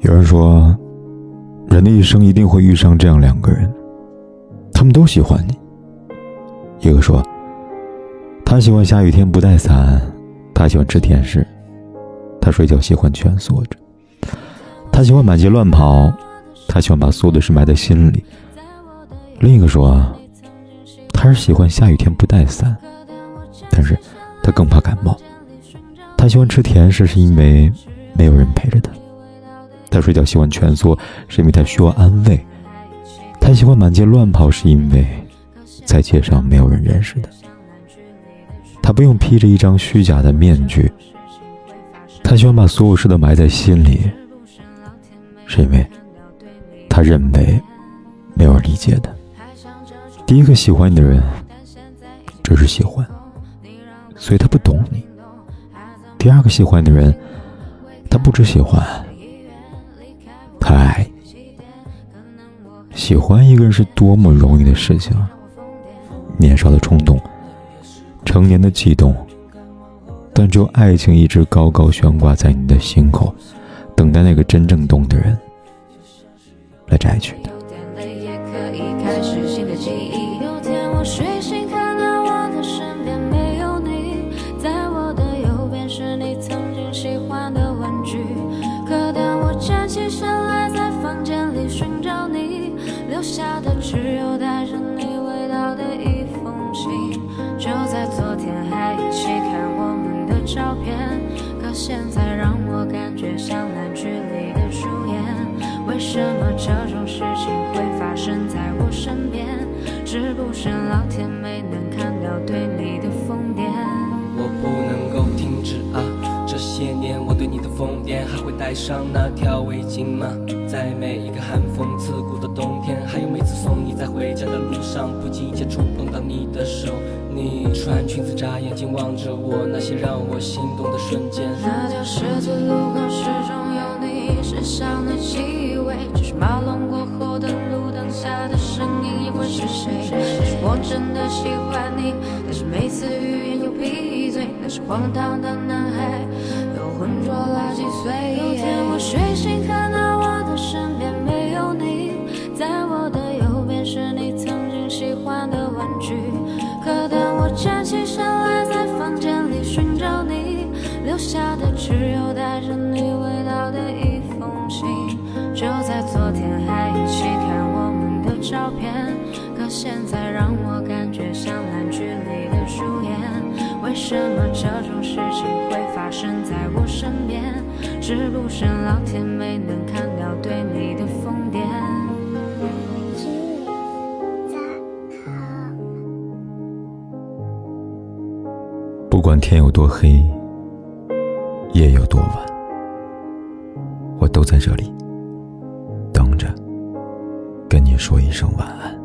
有人说，人的一生一定会遇上这样两个人，他们都喜欢你。一个说，他喜欢下雨天不带伞，他喜欢吃甜食，他睡觉喜欢蜷缩着。他喜欢满街乱跑，他喜欢把所有的事埋在心里。另一个说，他是喜欢下雨天不带伞，但是他更怕感冒。他喜欢吃甜食，是因为没有人陪着他。他睡觉喜欢蜷缩，是因为他需要安慰。他喜欢满街乱跑，是因为在街上没有人认识他。他不用披着一张虚假的面具。他喜欢把所有事都埋在心里。是因为他认为没有人理解他。第一个喜欢你的人只是喜欢，所以他不懂你。第二个喜欢你的人，他不只喜欢，他爱。喜欢一个人是多么容易的事情啊，年少的冲动，成年的悸动，但只有爱情一直高高悬挂在你的心口。等待那个真正懂的人来摘取的。有天我睡醒，照片，可现在让我感觉像。什带上那条围巾吗？在每一个寒风刺骨的冬天，还有每次送你在回家的路上，不经意间触碰到你的手。你穿裙子眨眼睛望着我，那些让我心动的瞬间。那条十字路口始终有你身上的气味，只是马龙过后的路灯下的身影，也会是谁？是我真的喜欢你，但是每次欲言又闭嘴。那是荒唐的男，浑浊了几岁。有天我睡醒，看到我的身边没有你，在我的右边是你曾经喜欢的玩具。可当我站起身来，在房间里寻找你，留下的只有带着你味道的一封信。就在昨天还一起看我们的照片，可现在让我感觉像烂剧里的主演。为什么这种事情会发生在我身边？是不是老天没能看到对你的疯癫？不管天有多黑，夜有多晚，我都在这里等着，跟你说一声晚安。